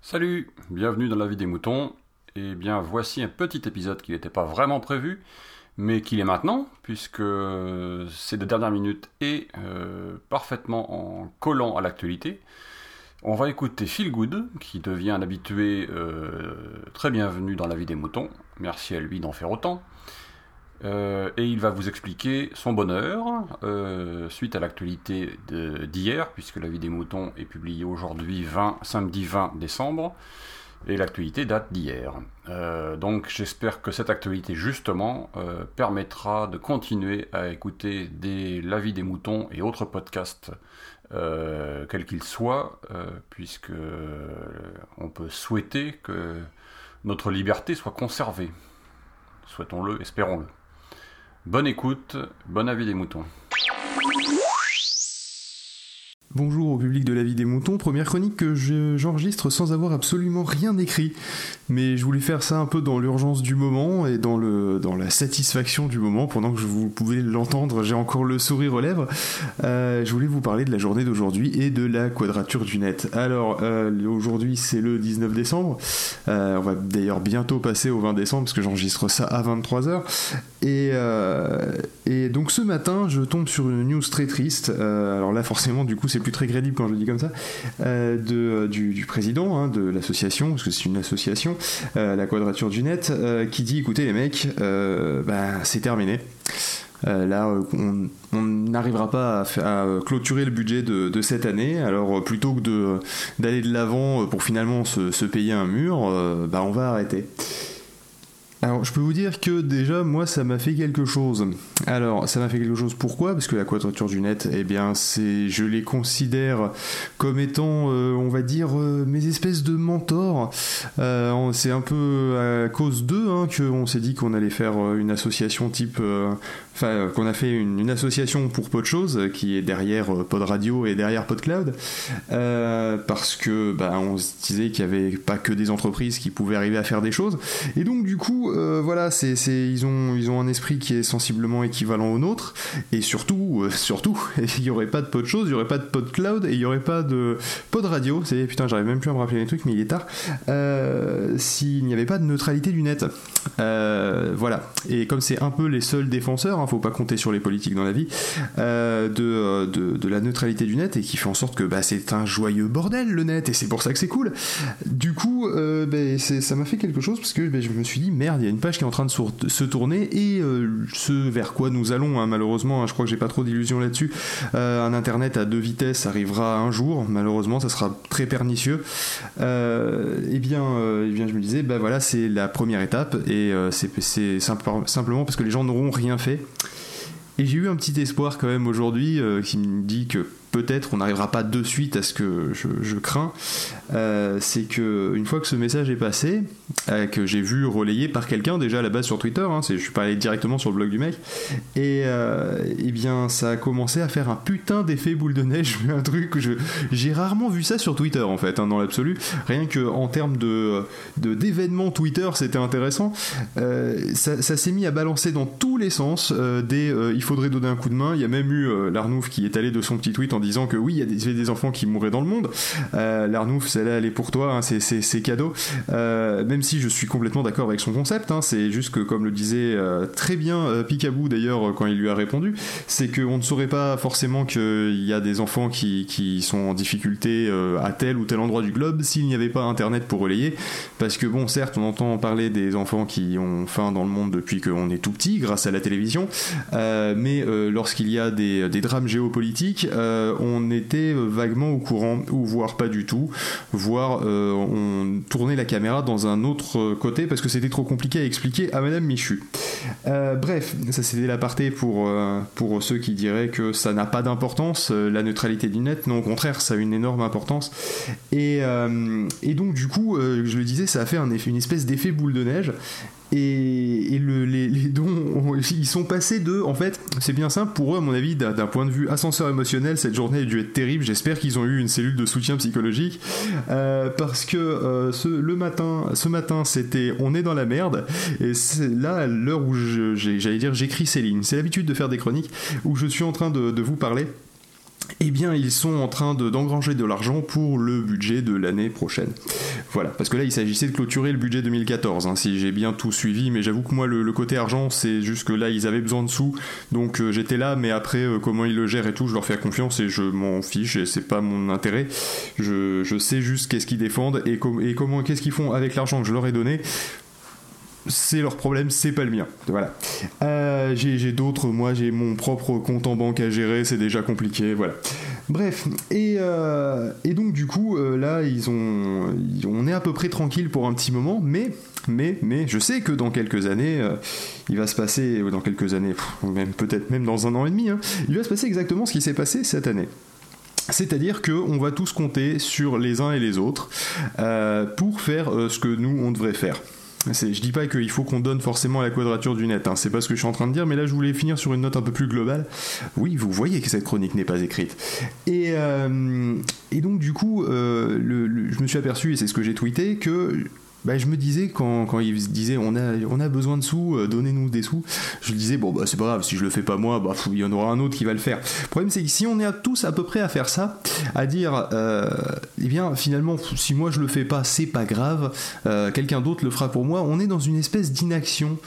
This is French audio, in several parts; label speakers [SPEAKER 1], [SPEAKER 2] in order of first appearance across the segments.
[SPEAKER 1] Salut, bienvenue dans la vie des moutons. Et bien voici un petit épisode qui n'était pas vraiment prévu, mais qui l'est maintenant, puisque c'est de dernière minute et euh, parfaitement en collant à l'actualité. On va écouter Phil Good, qui devient un habitué euh, très bienvenu dans la vie des moutons. Merci à lui d'en faire autant. Euh, et il va vous expliquer son bonheur euh, suite à l'actualité d'hier, puisque la vie des moutons est publiée aujourd'hui, 20, samedi 20 décembre, et l'actualité date d'hier. Euh, donc j'espère que cette actualité justement permettra de continuer à écouter des La vie des moutons et autres podcasts, quels qu'ils soient, puisque on peut souhaiter que notre liberté soit conservée. Souhaitons-le, espérons-le. Bonne écoute, bon avis des moutons.
[SPEAKER 2] Bonjour au public de la vie des moutons, première chronique que j'enregistre sans avoir absolument rien écrit. Mais je voulais faire ça un peu dans l'urgence du moment et dans, la satisfaction du moment. Pendant que vous pouvez l'entendre, j'ai encore le sourire aux lèvres. Euh, je voulais vous parler de la journée d'aujourd'hui et de la quadrature du net. Alors, euh, aujourd'hui c'est le 19 décembre. Euh, on va d'ailleurs bientôt passer au 20 décembre parce que j'enregistre ça à 23h. Et, et donc ce matin, je tombe sur une news très triste. alors là, forcément, du coup, c'est plus très crédible quand je dis comme ça, euh, de, euh, du, président hein, de l'association, parce que c'est une association, euh, la Quadrature du Net, qui dit écoutez les mecs, bah, c'est terminé. là, on n'arrivera pas à, clôturer le budget de, cette année. Alors, plutôt que d'aller de l'avant pour finalement se, payer un mur, bah, on va arrêter. Alors, je peux vous dire que déjà, moi, ça m'a fait quelque chose. Alors, ça m'a fait quelque chose. Pourquoi? Parce que la quadrature du net, eh bien, c'est, je les considère comme étant, euh, on va dire, euh, mes espèces de mentors. Euh, c'est un peu à cause d'eux hein, qu'on s'est dit qu'on allait faire une association type enfin qu'on a fait une, association pour Pod Chose qui est derrière Pod Radio et derrière PodCloud euh, parce que bah, on se disait qu'il n'y avait pas que des entreprises qui pouvaient arriver à faire des choses et donc du coup euh, voilà c'est, ils ont ils ont un esprit qui est sensiblement équivalent au nôtre. Et surtout euh, surtout il n'y aurait pas de Pod Chose il n'y aurait pas de PodCloud et il n'y aurait pas de Pod Radio. C'est putain j'arrive même plus à me rappeler les trucs mais il est tard. S'il n'y avait pas de neutralité du net. Voilà. Et comme c'est un peu les seuls défenseurs Hein, faut pas compter sur les politiques dans la vie, euh, euh, de, de, la neutralité du net et qui fait en sorte que bah, c'est un joyeux bordel le net et c'est pour ça que c'est cool. Du coup, euh, bah, ça m'a fait quelque chose parce que bah, je me suis dit merde, il y a une page qui est en train de se tourner et ce vers quoi nous allons, hein, malheureusement, hein, je crois que j'ai pas trop d'illusions là-dessus. un internet à deux vitesses arrivera un jour, malheureusement, ça sera très pernicieux. et eh bien, eh bien, je me disais, bah voilà, c'est la première étape et c'est simplement parce que les gens n'auront rien fait et j'ai eu un petit espoir quand même aujourd'hui euh, qui me dit que peut-être on n'arrivera pas de suite à ce que je, crains, euh, c'est que une fois que ce message est passé, euh, que j'ai vu relayé par quelqu'un déjà à la base sur Twitter, hein, je suis pas allé directement sur le blog du mec, et, euh, eh bien ça a commencé à faire un putain d'effet boule de neige, un truc que j'ai rarement vu ça sur Twitter en fait, hein, dans l'absolu, rien que en termes de d'événements Twitter c'était intéressant, ça, s'est mis à balancer dans tous les sens des il faudrait donner un coup de main, il y a même eu Larnouf qui est allé de son petit tweet en disant que oui, il y a des, enfants qui mourraient dans le monde. Euh, L'Arnouf, celle-là, elle est pour toi, hein, c'est cadeau. Euh, même si je suis complètement d'accord avec son concept, hein, c'est juste que, comme le disait euh, très bien Picaboo d'ailleurs quand il lui a répondu, c'est qu'on ne saurait pas forcément qu'il y a des enfants qui, qui sont en difficulté à tel ou tel endroit du globe s'il n'y avait pas Internet pour relayer. Parce que bon, certes, on entend parler des enfants qui ont faim dans le monde depuis qu'on est tout petit grâce à la télévision, mais lorsqu'il y a des, des drames géopolitiques, on était vaguement au courant, ou voire pas du tout, voire euh, on tournait la caméra dans un autre côté parce que c'était trop compliqué à expliquer à Madame Michu. Euh, bref, ça c'était l'aparté pour, euh, pour ceux qui diraient que ça n'a pas d'importance, la neutralité du net, non au contraire, ça a une énorme importance. Et, et donc du coup, je le disais, ça a fait une espèce d'effet boule de neige et, les, dons, ils sont passés de, en fait, c'est bien simple pour eux, à mon avis, d'un point de vue ascenseur émotionnel, cette journée a dû être terrible. J'espère qu'ils ont eu une cellule de soutien psychologique euh, parce que euh, ce, le matin, ce matin, c'était, on est dans la merde. Et c'est là, l'heure où j'allais dire, j'écris ces lignes. C'est l'habitude de faire des chroniques où je suis en train de vous parler eh bien, ils sont en train d'engranger de, l'argent pour le budget de l'année prochaine. Voilà, parce que là, il s'agissait de clôturer le budget 2014, hein, si j'ai bien tout suivi, mais j'avoue que moi, le, côté argent, c'est juste que là, ils avaient besoin de sous, donc euh, j'étais là, mais après, euh, comment ils le gèrent et tout, je leur fais confiance et je m'en fiche, et c'est pas mon intérêt. Je, sais juste qu'est-ce qu'ils défendent et, et comment, qu'est-ce qu'ils font avec l'argent que je leur ai donné c'est leur problème, c'est pas le mien. Voilà. Euh, j'ai d'autres, moi j'ai mon propre compte en banque à gérer, c'est déjà compliqué, voilà. Bref, et, euh, donc du coup, euh, là, ils ont, on est à peu près tranquille pour un petit moment, mais, mais, mais, je sais que dans quelques années, il va se passer, dans quelques années, même peut-être même dans un an et demi, hein, il va se passer exactement ce qui s'est passé cette année. C'est-à-dire qu'on va tous compter sur les uns et les autres pour faire ce que nous, on devrait faire. Je dis pas qu'il faut qu'on donne forcément la quadrature du net, hein. c'est pas ce que je suis en train de dire, mais là je voulais finir sur une note un peu plus globale. Oui, vous voyez que cette chronique n'est pas écrite. Et, euh, donc du coup, euh, je me suis aperçu, et c'est ce que j'ai tweeté, que bah, je me disais quand, quand il disait on a, on a besoin de sous, euh, donnez-nous des sous, je disais bon bah c'est pas grave, si je le fais pas moi, bah il y en aura un autre qui va le faire. Le problème c'est que si on est tous à peu près à faire ça, à dire euh, eh bien finalement si moi je le fais pas c'est pas grave, euh, quelqu'un d'autre le fera pour moi, on est dans une espèce d'inaction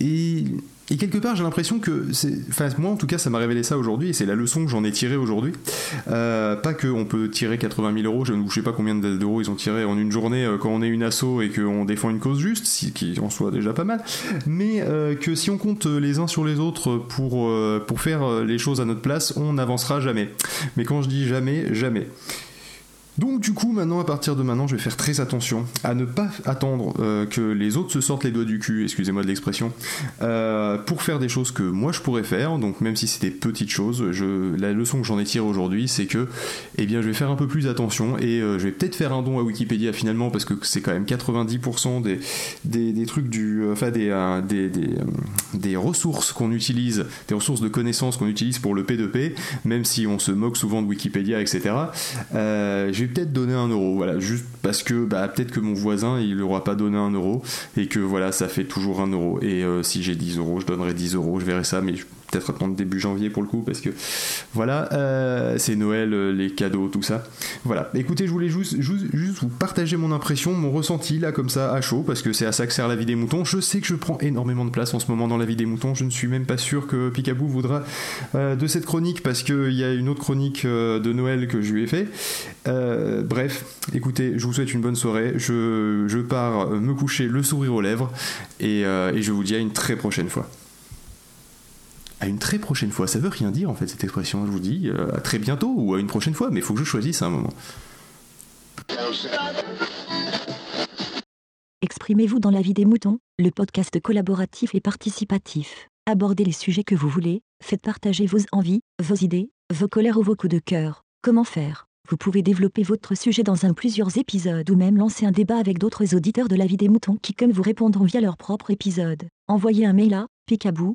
[SPEAKER 2] et et quelque part, j'ai l'impression que. Enfin, moi en tout cas, ça m'a révélé ça aujourd'hui, et c'est la leçon que j'en ai tirée aujourd'hui. Euh, pas qu'on peut tirer 80 000 euros, je ne sais pas combien d'euros ils ont tiré en une journée euh, quand on est une asso et qu'on défend une cause juste, qui en soit déjà pas mal, mais euh, que si on compte les uns sur les autres pour, pour faire les choses à notre place, on n'avancera jamais. Mais quand je dis jamais, jamais. Donc du coup, maintenant, à partir de maintenant, je vais faire très attention à ne pas attendre euh, que les autres se sortent les doigts du cul, excusez-moi de l'expression, euh, pour faire des choses que moi je pourrais faire. Donc même si des petites choses, je, la leçon que j'en ai tirée aujourd'hui, c'est que, eh bien, je vais faire un peu plus attention et euh, je vais peut-être faire un don à Wikipédia finalement parce que c'est quand même 90% des, des, trucs du, enfin des, des, des, ressources qu'on utilise, des ressources de connaissances qu'on utilise pour le P2P, même si on se moque souvent de Wikipédia, etc. peut-être donner un euro, voilà, juste parce que bah, peut-être que mon voisin il n'aura pas donné un euro et que voilà, ça fait toujours un euro. Et euh, si j'ai 10 euros, je donnerai 10 euros, je verrai ça, mais peut-être attendre début janvier pour le coup parce que voilà euh, c'est Noël euh, les cadeaux tout ça. Voilà. Écoutez je voulais juste, juste, vous partager mon impression mon ressenti là comme ça à chaud parce que c'est à ça que sert la vie des moutons. Je sais que je prends énormément de place en ce moment dans la vie des moutons. Je ne suis même pas sûr que Picaboo voudra euh, de cette chronique parce qu'il y a une autre chronique de Noël que je lui ai fait. Bref écoutez je vous souhaite une bonne soirée. Je, pars me coucher le sourire aux lèvres et je vous dis à une très prochaine fois à une très prochaine fois. Ça veut rien dire en fait cette expression. Je vous dis euh, à très bientôt ou à une prochaine fois, mais faut que je choisisse à un moment.
[SPEAKER 3] Exprimez-vous dans la vie des moutons, le podcast collaboratif et participatif. Abordez les sujets que vous voulez, faites partager vos envies, vos idées, vos colères ou vos coups de cœur. Comment faire? Vous pouvez développer votre sujet dans un plusieurs épisodes ou même lancer un débat avec d'autres auditeurs de la vie des moutons qui comme vous répondront via leur propre épisode. Envoyez un mail à picabou